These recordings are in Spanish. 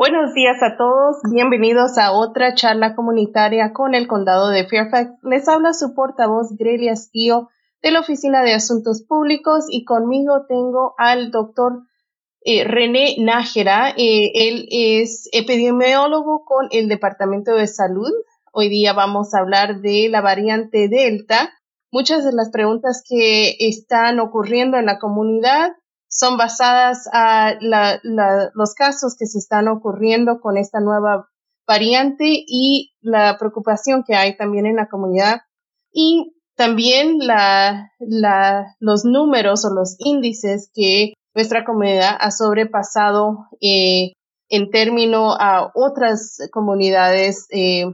Buenos días a todos, bienvenidos a otra charla comunitaria con el condado de Fairfax. Les habla su portavoz Grelia Estío de la Oficina de Asuntos Públicos y conmigo tengo al doctor eh, René Nájera. Eh, él es epidemiólogo con el Departamento de Salud. Hoy día vamos a hablar de la variante Delta. Muchas de las preguntas que están ocurriendo en la comunidad son basadas a los casos que se están ocurriendo con esta nueva variante y la preocupación que hay también en la comunidad y también la, los números o los índices que nuestra comunidad ha sobrepasado eh, en términos a otras comunidades eh,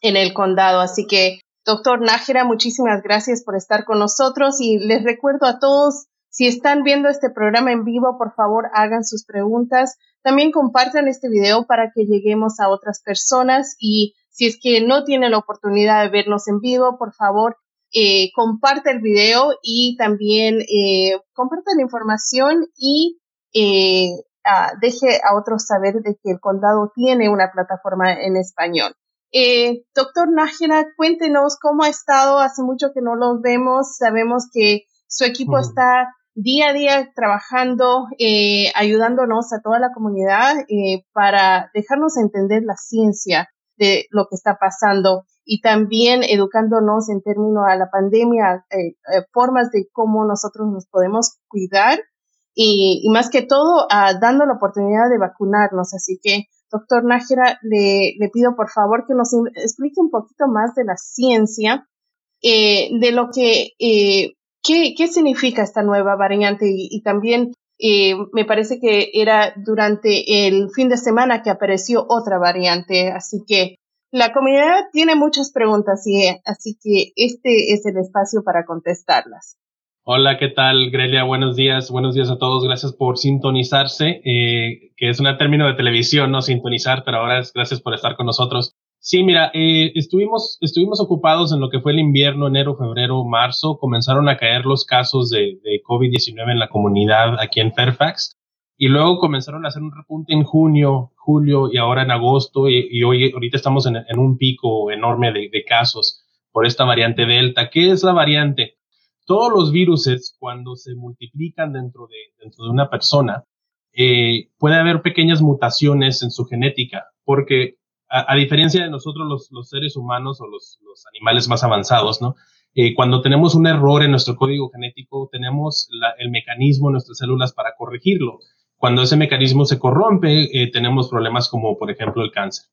en el condado. Así que, doctor Nájera, muchísimas gracias por estar con nosotros y les recuerdo a todos si están viendo este programa en vivo, por favor, hagan sus preguntas. También compartan este video para que lleguemos a otras personas y si es que no tienen la oportunidad de vernos en vivo, por favor, eh, comparte el video y también eh, comparta la información y eh, ah, deje a otros saber de que el condado tiene una plataforma en español. Eh, doctor Nájera, cuéntenos cómo ha estado. Hace mucho que no los vemos. Sabemos que su equipo está día a día trabajando, eh, ayudándonos a toda la comunidad eh, para dejarnos entender la ciencia de lo que está pasando y también educándonos en términos a la pandemia, eh, formas de cómo nosotros nos podemos cuidar y, más que todo dando la oportunidad de vacunarnos. Así que, doctor Nájera, le, le pido por favor que nos explique un poquito más de la ciencia, de lo que ¿Qué, significa esta nueva variante? Y, también eh, me parece que era durante el fin de semana que apareció otra variante, así que la comunidad tiene muchas preguntas y así que este es el espacio para contestarlas. Hola, ¿qué tal, Grelia? Buenos días, buenos días a todos. Gracias por sintonizarse, eh, que es un término de televisión, no sintonizar, pero ahora es gracias por estar con nosotros. Sí, mira, eh, estuvimos, estuvimos ocupados en lo que fue el invierno, enero, febrero, marzo. Comenzaron a caer los casos de, de COVID-19 en la comunidad aquí en Fairfax. Y luego comenzaron a hacer un repunte en junio, julio y ahora en agosto. Y, hoy, ahorita estamos en, un pico enorme de, de, casos por esta variante Delta. ¿Qué es la variante? Todos los virus, cuando se multiplican dentro de, dentro de una persona, eh, puede haber pequeñas mutaciones en su genética, porque a, diferencia de nosotros los, seres humanos o los, animales más avanzados. Eh, cuando tenemos un error en nuestro código genético, tenemos el mecanismo en nuestras células para corregirlo. Cuando ese mecanismo se corrompe, eh, tenemos problemas como, por ejemplo, el cáncer.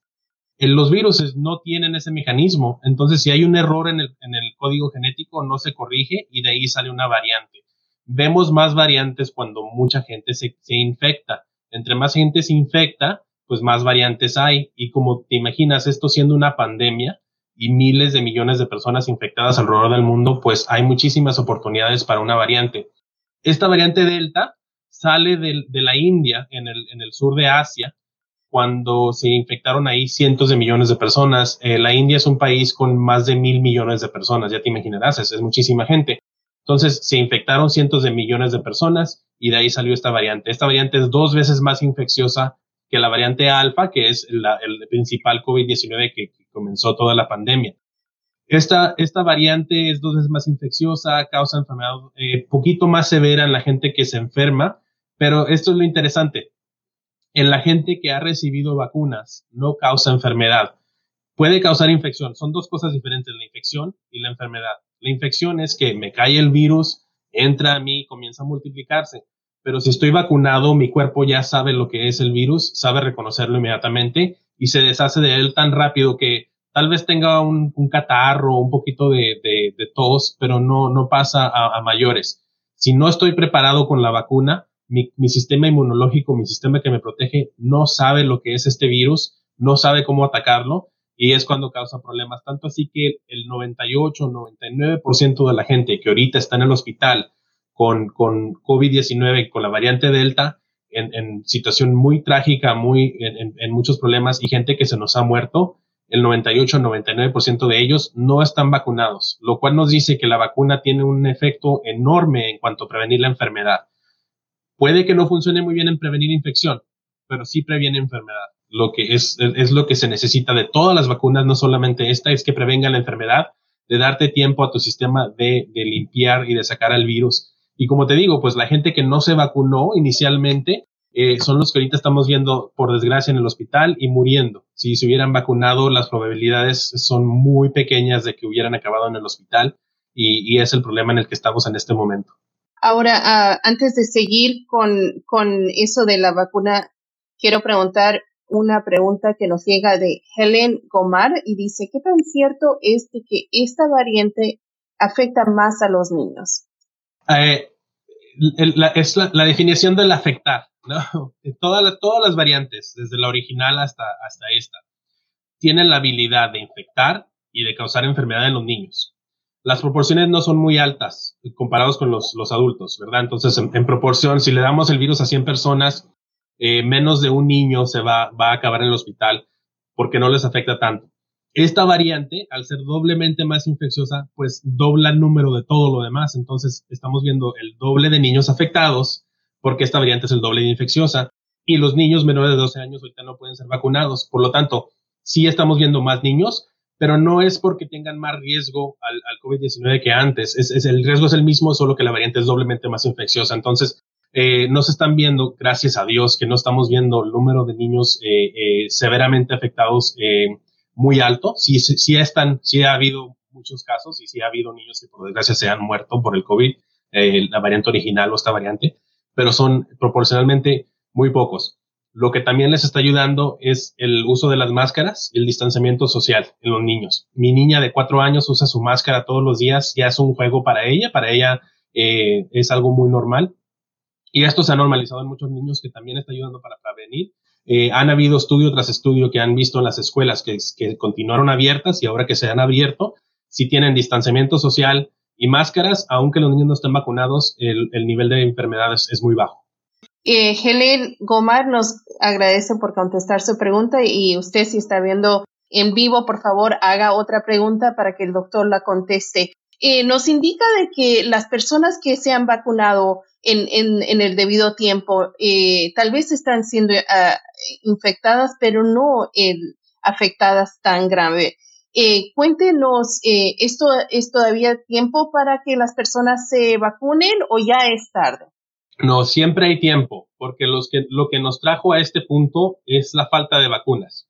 Eh, los virus no tienen ese mecanismo, entonces si hay un error en el, código genético, no se corrige y de ahí sale una variante. Vemos más variantes cuando mucha gente se infecta. Entre más gente se infecta, pues más variantes hay. Y como te imaginas, esto siendo una pandemia y miles de millones de personas infectadas alrededor del mundo, pues hay muchísimas oportunidades para una variante. Esta variante Delta sale de, la India, en el, sur de Asia, cuando se infectaron ahí cientos de millones de personas. Eh, la India es un país con más de mil millones de personas, ya te imaginarás, es muchísima gente. Entonces se infectaron cientos de millones de personas y de ahí salió esta variante. Esta variante es dos veces más infecciosa que la variante alfa, que es el principal COVID-19 que, comenzó toda la pandemia. Esta, esta variante es dos veces más infecciosa, causa enfermedad eh, poquito más severa en la gente que se enferma, pero esto es lo interesante. En la gente que ha recibido vacunas no causa enfermedad. Puede causar infección. Son dos cosas diferentes, la infección y la enfermedad. La infección es que me cae el virus, entra a mí, comienza a multiplicarse pero si estoy vacunado, mi cuerpo ya sabe lo que es el virus, sabe reconocerlo inmediatamente y se deshace de él tan rápido que tal vez tenga un, un catarro, un poquito de, de, tos, pero no, no pasa a, a, mayores. Si no estoy preparado con la vacuna, mi, mi sistema inmunológico, mi sistema que me protege, no sabe lo que es este virus, no sabe cómo atacarlo y es cuando causa problemas. Tanto así que el 98, 99% de la gente que ahorita está en el hospital con, con COVID-19, con la variante Delta, en, en, situación muy trágica, muy, en, en, muchos problemas y gente que se nos ha muerto, el 98-99% de ellos no están vacunados, lo cual nos dice que la vacuna tiene un efecto enorme en cuanto a prevenir la enfermedad. Puede que no funcione muy bien en prevenir infección, pero sí previene enfermedad. lo que es, es lo que se necesita de todas las vacunas, no solamente esta, es que prevengan la enfermedad, de darte tiempo a tu sistema de, de limpiar y de sacar al virus. Y como te digo, pues la gente que no se vacunó inicialmente eh, son los que ahorita estamos viendo, por desgracia, en el hospital y muriendo. Si se hubieran vacunado, las probabilidades son muy pequeñas de que hubieran acabado en el hospital y, es el problema en el que estamos en este momento. Ahora, uh, antes de seguir con, con eso de la vacuna, quiero preguntar una pregunta que nos llega de Helen Gomar y dice, ¿qué tan cierto es que esta variante afecta más a los niños? Eh, la, es la, definición del afectar, ¿no? Todas las, variantes, desde la original hasta, hasta esta, tienen la habilidad de infectar y de causar enfermedad en los niños. Las proporciones no son muy altas comparados con los, los adultos, ¿verdad? Entonces, en, en, proporción, si le damos el virus a 100 personas, eh, menos de un niño se va, va a acabar en el hospital porque no les afecta tanto. Esta variante, al ser doblemente más infecciosa, pues dobla el número de todo lo demás. Entonces, estamos viendo el doble de niños afectados porque esta variante es el doble de infecciosa y los niños menores de 12 años ahorita no pueden ser vacunados. Por lo tanto, sí estamos viendo más niños, pero no es porque tengan más riesgo al, al COVID-19 que antes. Es, es, el riesgo es el mismo, solo que la variante es doblemente más infecciosa. Entonces, eh, no se están viendo, gracias a Dios, que no estamos viendo el número de niños eh, eh, severamente afectados eh, muy alto. Sí, sí, están, sí ha habido muchos casos y sí ha habido niños que por desgracia se han muerto por el COVID, eh, la variante original o esta variante, pero son proporcionalmente muy pocos. Lo que también les está ayudando es el uso de las máscaras y el distanciamiento social en los niños. Mi niña de cuatro años usa su máscara todos los días, ya es un juego para ella, para ella eh, es algo muy normal y esto se ha normalizado en muchos niños que también está ayudando para prevenir. Eh, han habido estudio tras estudio que han visto en las escuelas que, continuaron abiertas y ahora que se han abierto, si tienen distanciamiento social y máscaras, aunque los niños no estén vacunados, el, el nivel de enfermedades es muy bajo. Eh, Helen Gomar nos agradece por contestar su pregunta y usted si está viendo en vivo, por favor, haga otra pregunta para que el doctor la conteste. Eh, nos indica de que las personas que se han vacunado en, en, en el debido tiempo. Eh, tal vez están siendo uh, infectadas, pero no eh, afectadas tan grave. Eh, cuéntenos, eh, ¿esto es todavía tiempo para que las personas se vacunen o ya es tarde? No, siempre hay tiempo, porque los que, lo que nos trajo a este punto es la falta de vacunas.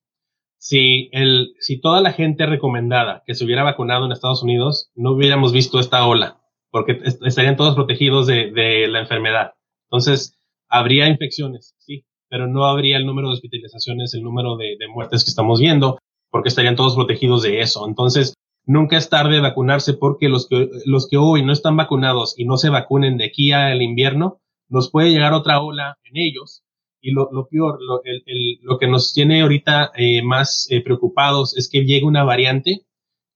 Si, el, si toda la gente recomendada que se hubiera vacunado en Estados Unidos, no hubiéramos visto esta ola porque estarían todos protegidos de, de, la enfermedad. Entonces, habría infecciones, sí, pero no habría el número de hospitalizaciones, el número de, muertes que estamos viendo, porque estarían todos protegidos de eso. Entonces, nunca es tarde vacunarse porque los que, los que hoy no están vacunados y no se vacunen de aquí al invierno, nos puede llegar otra ola en ellos. Y lo, lo peor, lo, lo que nos tiene ahorita eh, más eh, preocupados es que llegue una variante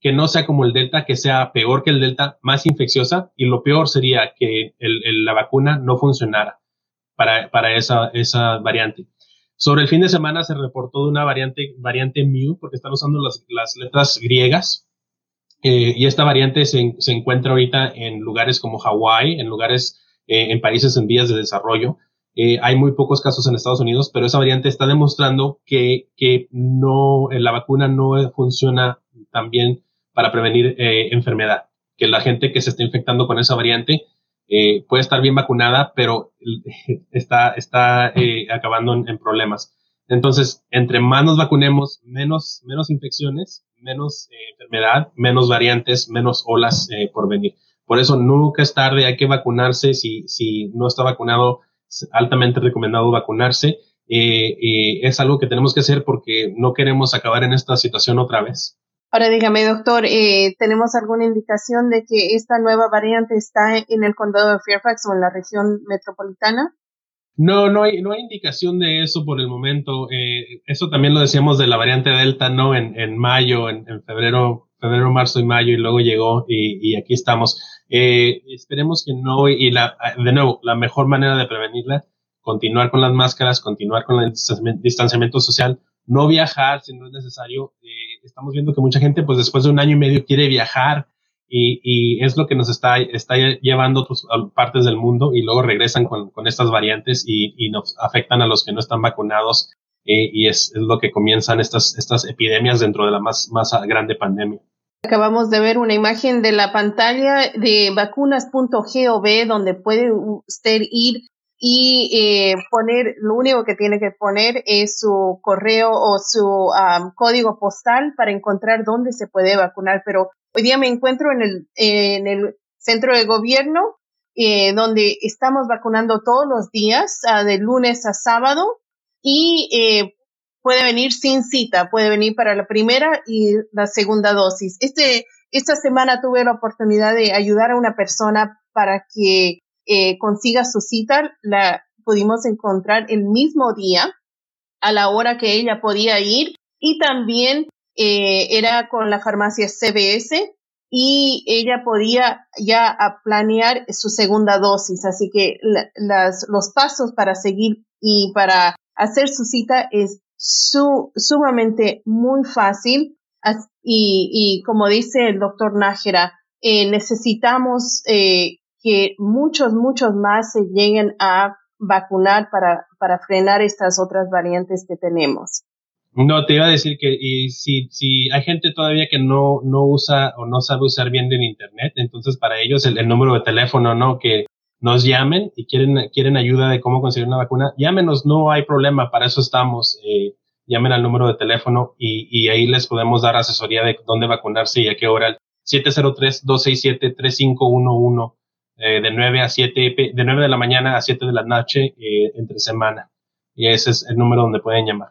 que no sea como el Delta, que sea peor que el Delta, más infecciosa, y lo peor sería que la vacuna no funcionara para, para esa, esa variante. Sobre el fin de semana se reportó de una variante, variante Mu, porque están usando las, las letras griegas, eh, y esta variante se, se, encuentra ahorita en lugares como Hawái, en lugares, eh, en países en vías de desarrollo. Eh, hay muy pocos casos en Estados Unidos, pero esa variante está demostrando que, que no, la vacuna no funciona tan bien para prevenir enfermedad. Que la gente que se está infectando con esa variante eh, puede estar bien vacunada, pero está, está eh, acabando en, en, problemas. Entonces, entre más nos vacunemos, menos, menos infecciones, menos eh, enfermedad, menos variantes, menos olas eh, por venir. Por eso nunca es tarde, hay que vacunarse. Si, si no está vacunado, es altamente recomendado vacunarse. Eh, es algo que tenemos que hacer porque no queremos acabar en esta situación otra vez. Ahora dígame, doctor, eh, ¿tenemos alguna indicación de que esta nueva variante está en el condado de Fairfax o en la región metropolitana? No, no hay, no hay indicación de eso por el momento. Eh, eso también lo decíamos de la variante Delta, ¿no? En, en mayo, en, en, febrero, febrero, marzo y mayo, y luego llegó y, y aquí estamos. Eh, esperemos que no, y la, de nuevo, la mejor manera de prevenirla, continuar con las máscaras, continuar con el distanciamiento social, no viajar si no es necesario. Eh, estamos viendo que mucha gente, pues después de un año y medio, quiere viajar y, y es lo que nos está, está llevando pues, a partes del mundo y luego regresan con, con estas variantes y, y, nos afectan a los que no están vacunados. eh, y es, lo que comienzan estas, estas epidemias dentro de la más, más grande pandemia. Acabamos de ver una imagen de la pantalla de vacunas.gov donde puede usted ir y eh, poner, lo único que tiene que poner es su correo o su código postal para encontrar dónde se puede vacunar. Pero hoy día me encuentro en el, en el centro de gobierno eh, donde estamos vacunando todos los días, ah, de lunes a sábado, y eh, puede venir sin cita, puede venir para la primera y la segunda dosis. Este, esta semana tuve la oportunidad de ayudar a una persona para que eh, consiga su cita, la pudimos encontrar el mismo día a la hora que ella podía ir y también eh, era con la farmacia CBS y ella podía ya planear su segunda dosis. Así que las, los pasos para seguir y para hacer su cita es su, sumamente muy fácil y, como dice el doctor Nájera, eh, necesitamos que muchos, muchos más se lleguen a vacunar para, para frenar estas otras variantes que tenemos. No, te iba a decir que si, si hay gente todavía que no, no usa o no sabe usar bien el Internet, entonces para ellos el, el, número de teléfono, ¿no? Que nos llamen y quieren, quieren ayuda de cómo conseguir una vacuna, llámenos, no hay problema, para eso estamos. Eh, llamen al número de teléfono y, y ahí les podemos dar asesoría de dónde vacunarse y a qué hora. 703-267-3511 eh, de 9 a 7, de 9 de la mañana a 7 de la noche eh, entre semana. Y ese es el número donde pueden llamar.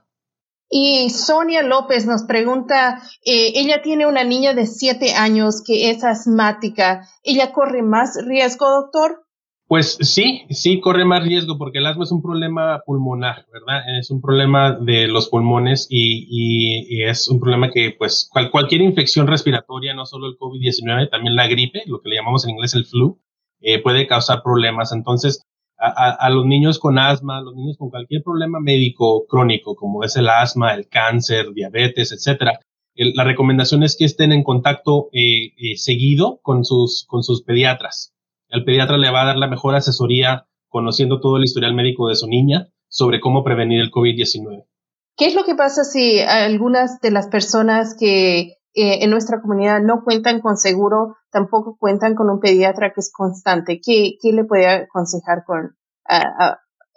Y Sonia López nos pregunta, eh, ella tiene una niña de 7 años que es asmática. ¿Ella corre más riesgo, doctor? Pues sí, sí corre más riesgo porque el asma es un problema pulmonar, ¿verdad? Es un problema de los pulmones y, y, es un problema que, pues, cualquier infección respiratoria, no solo el COVID-19, también la gripe, lo que le llamamos en inglés el flu, eh, puede causar problemas. Entonces, a, los niños con asma, a los niños con cualquier problema médico crónico, como es el asma, el cáncer, diabetes, etcétera, la recomendación es que estén en contacto eh, eh, seguido con sus, con sus pediatras el pediatra le va a dar la mejor asesoría conociendo todo el historial médico de su niña sobre cómo prevenir el COVID-19. ¿Qué es lo que pasa si algunas de las personas que eh, en nuestra comunidad no cuentan con seguro, tampoco cuentan con un pediatra que es constante? ¿Qué, qué le puede aconsejar con,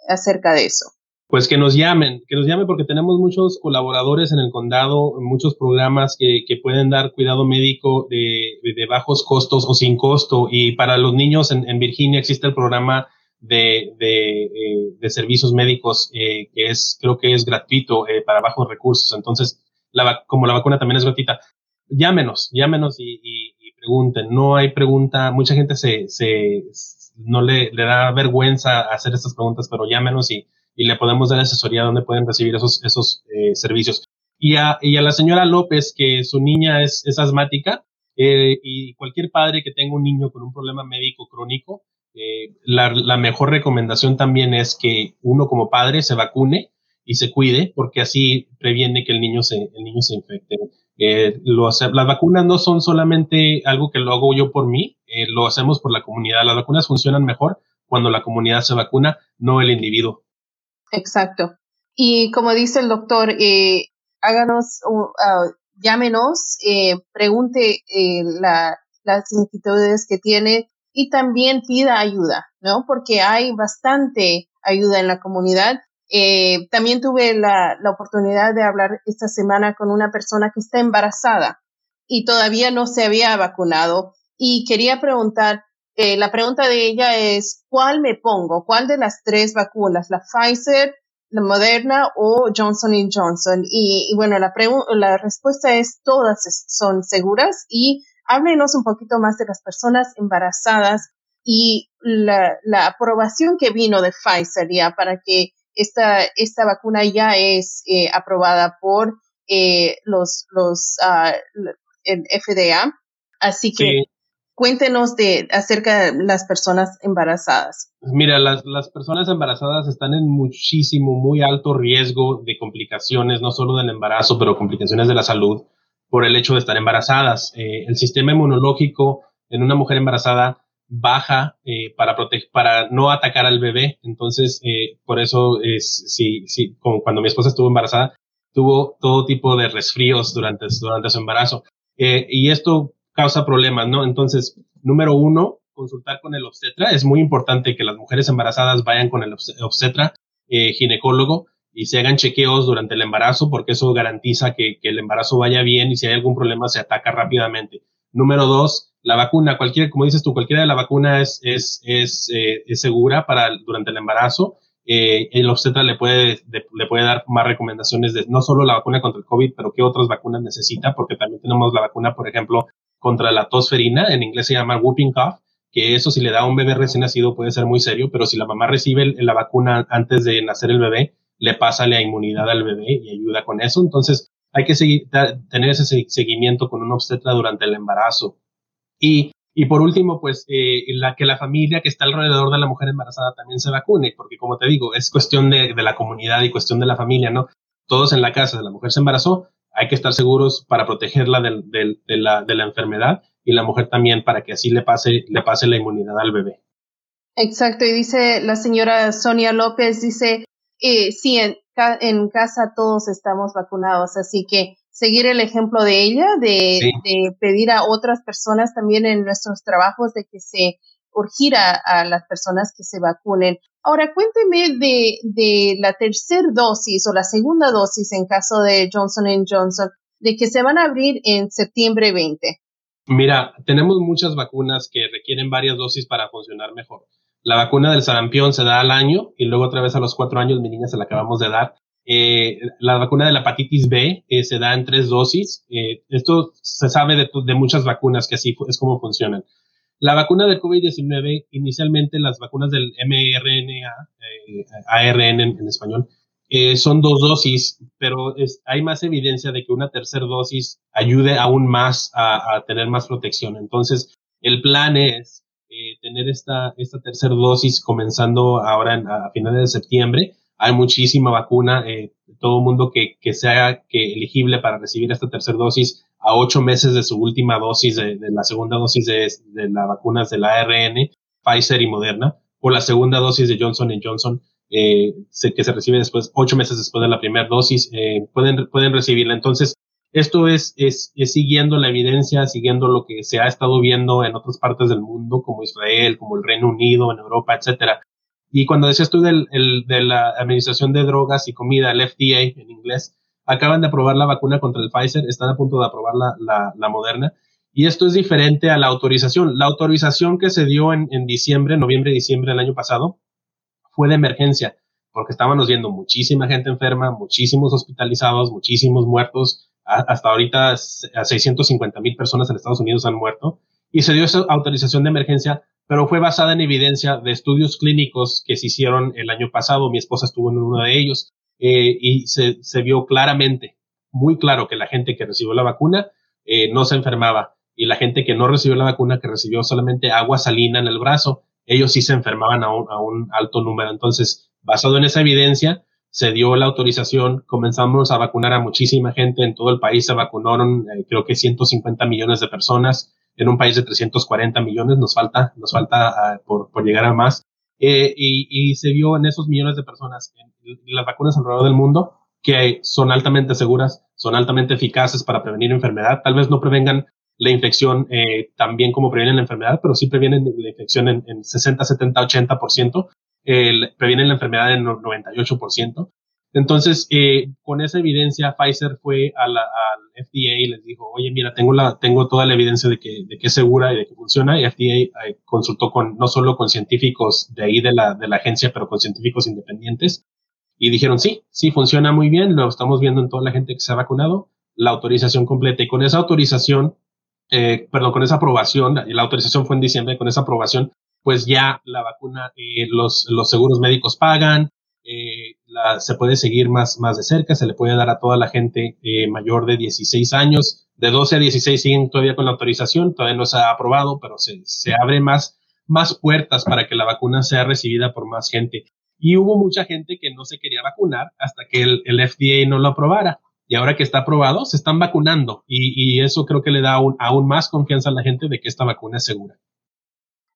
acerca de eso? Pues que nos llamen, que nos llamen porque tenemos muchos colaboradores en el condado, muchos programas que, que pueden dar cuidado médico de, de, bajos costos o sin costo. Y para los niños en, Virginia existe el programa de, de, eh, de servicios médicos eh, que es, creo que es gratuito eh, para bajos recursos. Entonces, la, como la vacuna también es gratuita, llámenos, llámenos y, y, pregunten. No hay pregunta, mucha gente se, no le, da vergüenza hacer estas preguntas, pero llámenos y le podemos dar asesoría donde pueden recibir esos, eh, servicios. Y a, la señora López, que su niña es, asmática, eh, y cualquier padre que tenga un niño con un problema médico crónico, eh, la, mejor recomendación también es que uno como padre se vacune y se cuide, porque así previene que el niño se, el niño se infecte. Eh, lo hace, las vacunas no son solamente algo que lo hago yo por mí, eh, lo hacemos por la comunidad. Las vacunas funcionan mejor cuando la comunidad se vacuna, no el individuo. Exacto. Y como dice el doctor, eh, háganos, uh, llámenos, eh, pregunte la, las inquietudes que tiene y también pida ayuda, ¿no? Porque hay bastante ayuda en la comunidad. Eh, también tuve la, la oportunidad de hablar esta semana con una persona que está embarazada y todavía no se había vacunado y quería preguntar, eh, la pregunta de ella es, ¿cuál me pongo? ¿Cuál de las tres vacunas? ¿La Pfizer, la Moderna o Johnson Johnson? Y, y bueno, la, la respuesta es todas son seguras y háblenos un poquito más de las personas embarazadas y la, la aprobación que vino de Pfizer ya para que esta, esta vacuna ya es eh, aprobada por eh, los, los, uh, el FDA. Así que Cuéntenos de acerca de las personas embarazadas. Pues mira, las, las personas embarazadas están en muchísimo, muy alto riesgo de complicaciones, no solo del embarazo, pero complicaciones de la salud por el hecho de estar embarazadas. Eh, el sistema inmunológico en una mujer embarazada baja eh, para para no atacar al bebé. Entonces, eh, por eso es sí, sí, como cuando mi esposa estuvo embarazada, tuvo todo tipo de resfríos durante, durante su embarazo. Eh, y esto causa problemas, ¿no? Entonces, número uno, consultar con el obstetra. Es muy importante que las mujeres embarazadas vayan con el obstetra, eh, ginecólogo, y se hagan chequeos durante el embarazo, porque eso garantiza que, que, el embarazo vaya bien y si hay algún problema se ataca rápidamente. Número dos, la vacuna, cualquier, como dices tú, cualquiera de la vacuna es, es, es, eh, es segura para durante el embarazo eh, el obstetra le puede, le puede dar más recomendaciones de no solo la vacuna contra el COVID, pero qué otras vacunas necesita, porque también tenemos la vacuna, por ejemplo, contra la tosferina, en inglés se llama whooping cough, que eso si le da a un bebé recién nacido puede ser muy serio, pero si la mamá recibe la vacuna antes de nacer el bebé, le pasa la inmunidad al bebé y ayuda con eso. Entonces, hay que seguir, tener ese seguimiento con un obstetra durante el embarazo. Y y por último, pues eh, la, que la familia que está alrededor de la mujer embarazada también se vacune, porque como te digo, es cuestión de, de la comunidad y cuestión de la familia, ¿no? Todos en la casa de la mujer se embarazó, hay que estar seguros para protegerla del, de, la, de la enfermedad y la mujer también para que así le pase, le pase la inmunidad al bebé. Exacto, y dice la señora Sonia López, dice, eh, sí, en, en casa todos estamos vacunados, así que seguir el ejemplo de ella, de, pedir a otras personas también en nuestros trabajos de que se urgira a las personas que se vacunen. Ahora, cuénteme de, de la tercera dosis o la segunda dosis en caso de Johnson Johnson, de que se van a abrir en septiembre 20. Mira, tenemos muchas vacunas que requieren varias dosis para funcionar mejor. La vacuna del sarampión se da al año y luego otra vez a los cuatro años mi niña se la acabamos de dar. Eh, la vacuna de la hepatitis B eh, se da en tres dosis. Eh, esto se sabe de, muchas vacunas que así es como funcionan. La vacuna del COVID-19, inicialmente las vacunas del mRNA, ARN en, español, son dos dosis, pero hay más evidencia de que una tercera dosis ayude aún más a, tener más protección. Entonces, el plan es tener esta, tercera dosis comenzando ahora a finales de septiembre hay muchísima vacuna, eh, todo mundo que, que sea que elegible para recibir esta tercera dosis a ocho meses de su última dosis, de, la segunda dosis de, de las vacunas del ARN, Pfizer y Moderna, o la segunda dosis de Johnson Johnson, eh, que se recibe después, ocho meses después de la primera dosis, eh, pueden, pueden recibirla. Entonces, esto es, es, es, siguiendo la evidencia, siguiendo lo que se ha estado viendo en otras partes del mundo, como Israel, como el Reino Unido, en Europa, etcétera. Y cuando decías tú del, el, de la Administración de Drogas y Comida, el FDA en inglés, acaban de aprobar la vacuna contra el Pfizer, están a punto de aprobar la, la, la Moderna. Y esto es diferente a la autorización. La autorización que se dio en, en diciembre, noviembre, diciembre del año pasado, fue de emergencia, porque estábamos viendo muchísima gente enferma, muchísimos hospitalizados, muchísimos muertos. hasta ahorita a 650 mil personas en Estados Unidos han muerto. Y se dio esa autorización de emergencia pero fue basada en evidencia de estudios clínicos que se hicieron el año pasado. Mi esposa estuvo en uno de ellos eh, y se, vio claramente, muy claro, que la gente que recibió la vacuna eh, no se enfermaba y la gente que no recibió la vacuna, que recibió solamente agua salina en el brazo, ellos sí se enfermaban a un, a un alto número. Entonces, basado en esa evidencia, se dio la autorización, comenzamos a vacunar a muchísima gente en todo el país, se vacunaron eh, creo que 150 millones de personas en un país de 340 millones, nos falta, nos falta ah, por, por, llegar a más. Eh, y, y, se vio en esos millones de personas, en, las vacunas alrededor del mundo, que son altamente seguras, son altamente eficaces para prevenir enfermedad. Tal vez no prevengan la infección eh, tan bien como previenen la enfermedad, pero sí previenen la infección en, en 60, 70, 80%, eh, previenen la enfermedad en 98%. Entonces, eh, con esa evidencia, Pfizer fue al FDA y les dijo, oye, mira, tengo, la, tengo toda la evidencia de que, es segura y de que funciona. Y FDA eh, consultó con, no solo con científicos de ahí de la, la agencia, pero con científicos independientes. Y dijeron, sí, sí, funciona muy bien. Lo estamos viendo en toda la gente que se ha vacunado. La autorización completa. Y con esa autorización, eh, perdón, con esa aprobación, la autorización fue en diciembre, con esa aprobación, pues ya la vacuna, eh, los seguros médicos pagan, eh, la, se puede seguir más, más de cerca, se le puede dar a toda la gente eh, mayor de 16 años. De 12 a 16 siguen todavía con la autorización, todavía no se ha aprobado, pero se, se abre más, más puertas para que la vacuna sea recibida por más gente. Y hubo mucha gente que no se quería vacunar hasta que el, el FDA no lo aprobara. Y ahora que está aprobado, se están vacunando. Y, y eso creo que le da aún, aún más confianza a la gente de que esta vacuna es segura.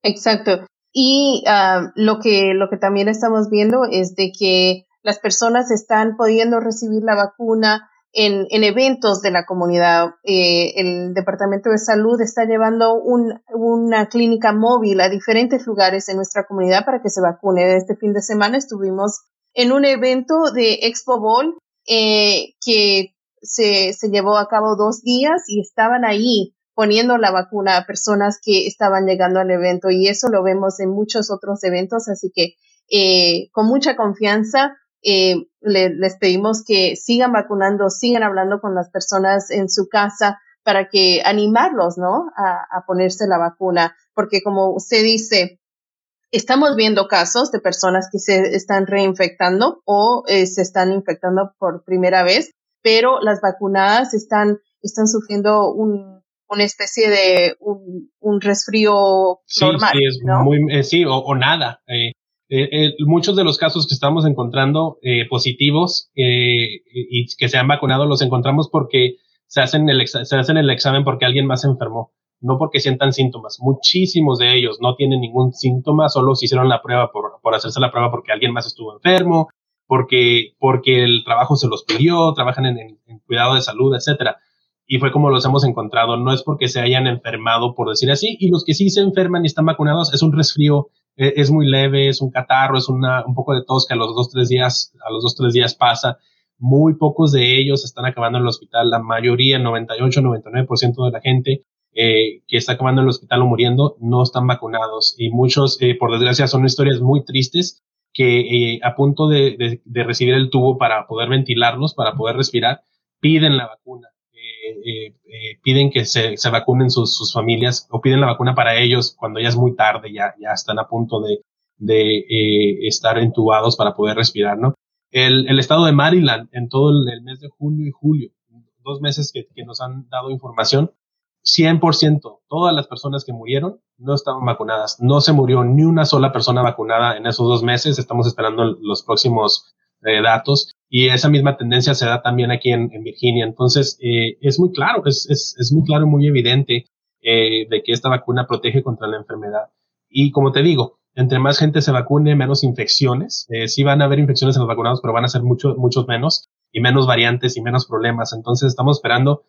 Exacto. Y uh, lo que lo que también estamos viendo es de que las personas están pudiendo recibir la vacuna en, en eventos de la comunidad. Eh, el Departamento de Salud está llevando un, una clínica móvil a diferentes lugares en nuestra comunidad para que se vacune. Este fin de semana estuvimos en un evento de Expo Bowl eh, que se, se llevó a cabo dos días y estaban ahí poniendo la vacuna a personas que estaban llegando al evento y eso lo vemos en muchos otros eventos, así que eh, con mucha confianza eh, les pedimos que sigan vacunando, sigan hablando con las personas en su casa para que animarlos, ¿no? A, a ponerse la vacuna, porque como usted dice, estamos viendo casos de personas que se están reinfectando o eh, se están infectando por primera vez, pero las vacunadas están, están sufriendo un, una especie de un, un resfrío normal. Sí, es muy, eh, sí o, nada. Eh, eh, muchos de los casos que estamos encontrando eh, positivos y que se han vacunado los encontramos porque se hacen, el se hacen el examen porque alguien más se enfermó, no porque sientan síntomas. Muchísimos de ellos no tienen ningún síntoma, solo se hicieron la prueba por, por hacerse la prueba porque alguien más estuvo enfermo, porque, porque el trabajo se los pidió, trabajan en, en cuidado de salud, etcétera y fue como los hemos encontrado. No es porque se hayan enfermado, por decir así, y los que sí se enferman y están vacunados es un resfrío e, es muy leve, es un catarro, es una, un poco de tos que a los dos, tres días, a los dos, tres días pasa. Muy pocos de ellos están acabando en el hospital. La mayoría, 98, 99% de la gente eh, que está acabando en el hospital o muriendo no están vacunados. Y muchos, eh, por desgracia, son historias muy tristes que eh, a punto de, de, de recibir el tubo para poder ventilarlos, para poder respirar, piden la vacuna eh, eh, piden que se, se vacunen sus, sus, familias o piden la vacuna para ellos cuando ya es muy tarde, ya, ya están a punto de, de eh, estar entubados para poder respirar, ¿no? El, el, estado de Maryland en todo el, mes de junio y julio, dos meses que, que nos han dado información, 100%, todas las personas que murieron no estaban vacunadas. No se murió ni una sola persona vacunada en esos dos meses. Estamos esperando los próximos eh, datos y esa misma tendencia se da también aquí en, en Virginia. Entonces, eh, es muy claro, es, es, es, muy claro muy evidente eh, de que esta vacuna protege contra la enfermedad. Y como te digo, entre más gente se vacune, menos infecciones. Eh, sí van a haber infecciones en los vacunados, pero van a ser mucho, muchos menos y menos variantes y menos problemas. Entonces, estamos esperando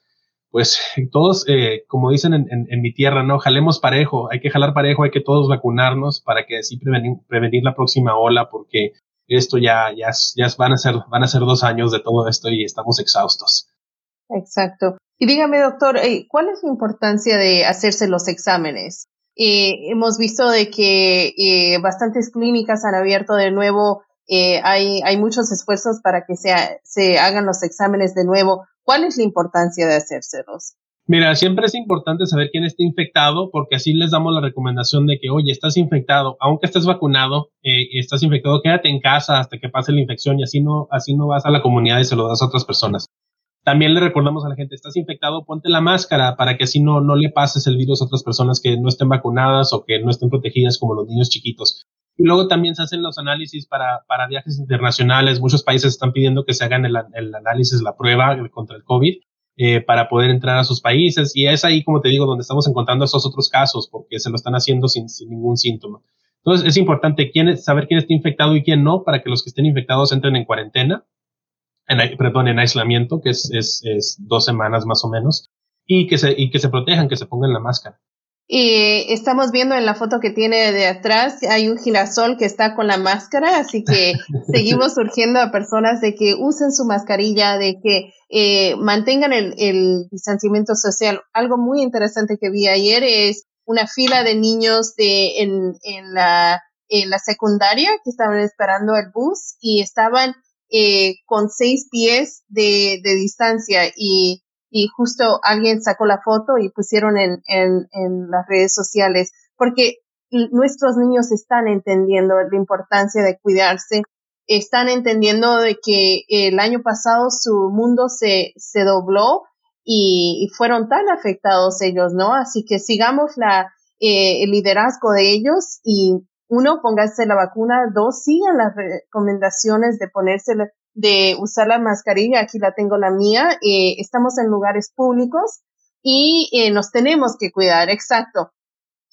pues todos, eh, como dicen en, en, en, mi tierra, ¿no? Jalemos parejo, hay que jalar parejo, hay que todos vacunarnos para que así prevenir, prevenir la próxima ola, porque esto ya, ya, ya van a ser, van a ser dos años de todo esto y estamos exhaustos. Exacto. Y dígame, doctor, eh, ¿cuál es la importancia de hacerse los exámenes? Eh, hemos visto de que eh, bastantes clínicas han abierto de nuevo, hay, hay muchos esfuerzos para que se, se hagan los exámenes de nuevo. ¿Cuál es la importancia de hacérselos? Mira, siempre es importante saber quién está infectado porque así les damos la recomendación de que, oye, estás infectado, aunque estés vacunado, eh, estás infectado, quédate en casa hasta que pase la infección y así no, así no vas a la comunidad y se lo das a otras personas. También le recordamos a la gente, estás infectado, ponte la máscara para que así no, no le pases el virus a otras personas que no estén vacunadas o que no estén protegidas como los niños chiquitos. Y luego también se hacen los análisis para, para viajes internacionales. Muchos países están pidiendo que se hagan el, el análisis, la prueba contra el COVID eh, para poder entrar a sus países. Y es ahí, como te digo, donde estamos encontrando esos otros casos, porque se lo están haciendo sin, sin ningún síntoma. Entonces, es importante quién, saber quién está infectado y quién no, para que los que estén infectados entren en cuarentena, en, perdón, en aislamiento, que es, es, es dos semanas más o menos, y que se, y que se protejan, que se pongan la máscara. Y estamos viendo en la foto que tiene de atrás, hay un girasol que está con la máscara, así que seguimos surgiendo a personas de que usen su mascarilla, de que eh, mantengan el, el, distanciamiento social. Algo muy interesante que vi ayer es una fila de niños de, en, en, la, en la secundaria que estaban esperando el bus y estaban eh, con seis pies de, de distancia y y justo alguien sacó la foto y pusieron en, en, en las redes sociales, porque nuestros niños están entendiendo la importancia de cuidarse, están entendiendo de que el año pasado su mundo se, se dobló y, y fueron tan afectados ellos, ¿no? Así que sigamos la, eh, el liderazgo de ellos y uno, póngase la vacuna, dos, sigan las recomendaciones de ponerse de usar la mascarilla, aquí la tengo la mía, eh, estamos en lugares públicos y eh, nos tenemos que cuidar, exacto.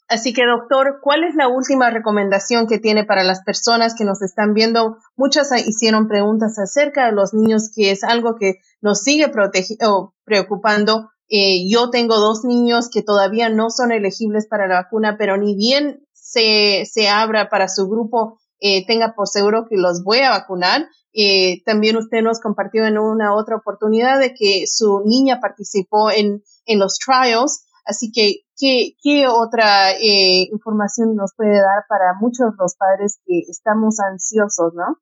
Así que, doctor, ¿cuál es la última recomendación que tiene para las personas que nos están viendo? Muchas hicieron preguntas acerca de los niños, que es algo que nos sigue preocupando. Eh, yo tengo dos niños que todavía no son elegibles para la vacuna, pero ni bien se, se abra para su grupo, eh, tenga por seguro que los voy a vacunar. Eh, también usted nos compartió en una otra oportunidad de que su niña participó en, en los trials. Así que ¿Qué, otra eh, información nos puede dar para muchos de los padres que estamos ansiosos, no?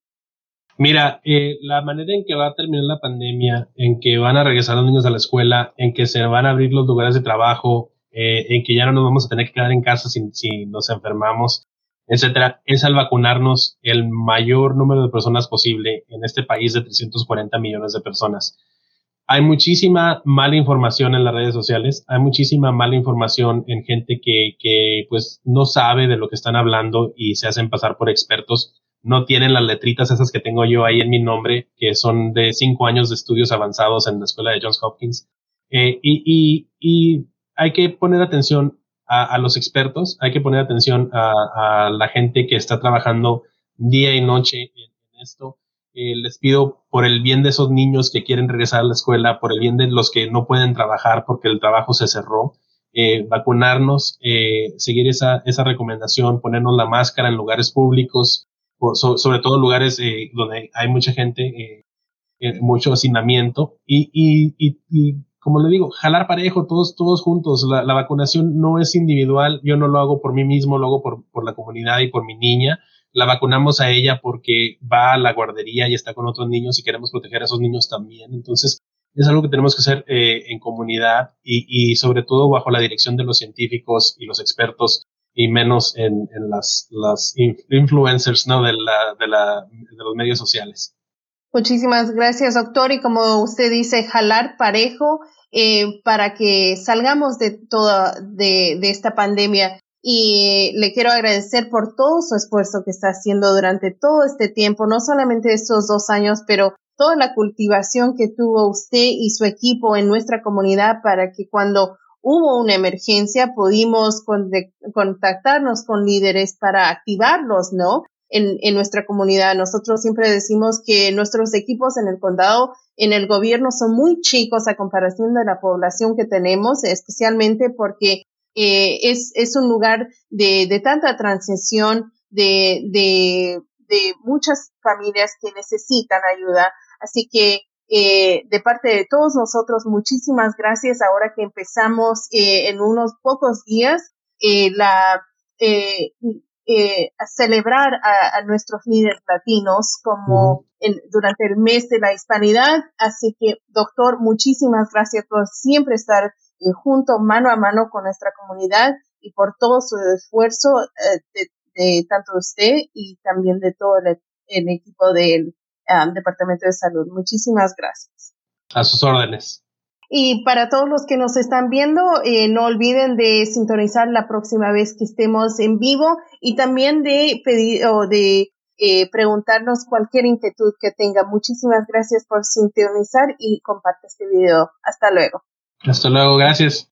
Mira, eh, la manera en que va a terminar la pandemia, en que van a regresar los niños a la escuela, en que se van a abrir los lugares de trabajo, eh, en que ya no nos vamos a tener que quedar en casa si nos enfermamos, etcétera, es al vacunarnos el mayor número de personas posible en este país de 340 millones de personas hay muchísima mala información en las redes sociales, hay muchísima mala información en gente que, que pues no sabe de lo que están hablando y se hacen pasar por expertos, no tienen las letritas esas que tengo yo ahí en mi nombre, que son de cinco años de estudios avanzados en la escuela de Johns Hopkins. Eh, y, y, y, hay que poner atención a, a, los expertos, hay que poner atención a, a la gente que está trabajando día y noche en, en esto. Eh, les pido por el bien de esos niños que quieren regresar a la escuela, por el bien de los que no pueden trabajar porque el trabajo se cerró, eh, vacunarnos, eh, seguir esa, esa recomendación, ponernos la máscara en lugares públicos, sobre todo lugares donde hay mucha gente, mucho hacinamiento. Y, y, y, y, como le digo, jalar parejo, todos, todos juntos. La, la, vacunación no es individual, yo no lo hago por mí mismo, lo hago por, por la comunidad y por mi niña la vacunamos a ella porque va a la guardería y está con otros niños y queremos proteger a esos niños también. Entonces, es algo que tenemos que hacer eh, en comunidad y, y, sobre todo bajo la dirección de los científicos y los expertos y menos en, en las, las influencers ¿no? de, la, de, la, de los medios sociales. Muchísimas gracias, doctor. Y como usted dice, jalar parejo eh, para que salgamos de toda de, de esta pandemia y le quiero agradecer por todo su esfuerzo que está haciendo durante todo este tiempo, no solamente estos dos años, pero toda la cultivación que tuvo usted y su equipo en nuestra comunidad para que cuando hubo una emergencia pudimos contactarnos con líderes para activarlos, ¿no? En, en nuestra comunidad. Nosotros siempre decimos que nuestros equipos en el condado, en el gobierno, son muy chicos a comparación de la población que tenemos, especialmente porque eh, es, es un lugar de, de tanta transición, de, de, de muchas familias que necesitan ayuda. Así que eh, de parte de todos nosotros, muchísimas gracias. Ahora que empezamos eh, en unos pocos días, eh, la, eh, eh, celebrar a, a, nuestros líderes latinos como en, durante el mes de la hispanidad. Así que, doctor, muchísimas gracias por siempre estar junto, mano a mano con nuestra comunidad y por todo su esfuerzo eh, de, de, tanto usted y también de todo el, el equipo del um, Departamento de Salud. Muchísimas gracias. A sus órdenes. Y para todos los que nos están viendo, eh, no olviden de sintonizar la próxima vez que estemos en vivo y también de pedir o de eh, preguntarnos cualquier inquietud que tenga. Muchísimas gracias por sintonizar y comparte este video. Hasta luego. Hasta luego, gracias.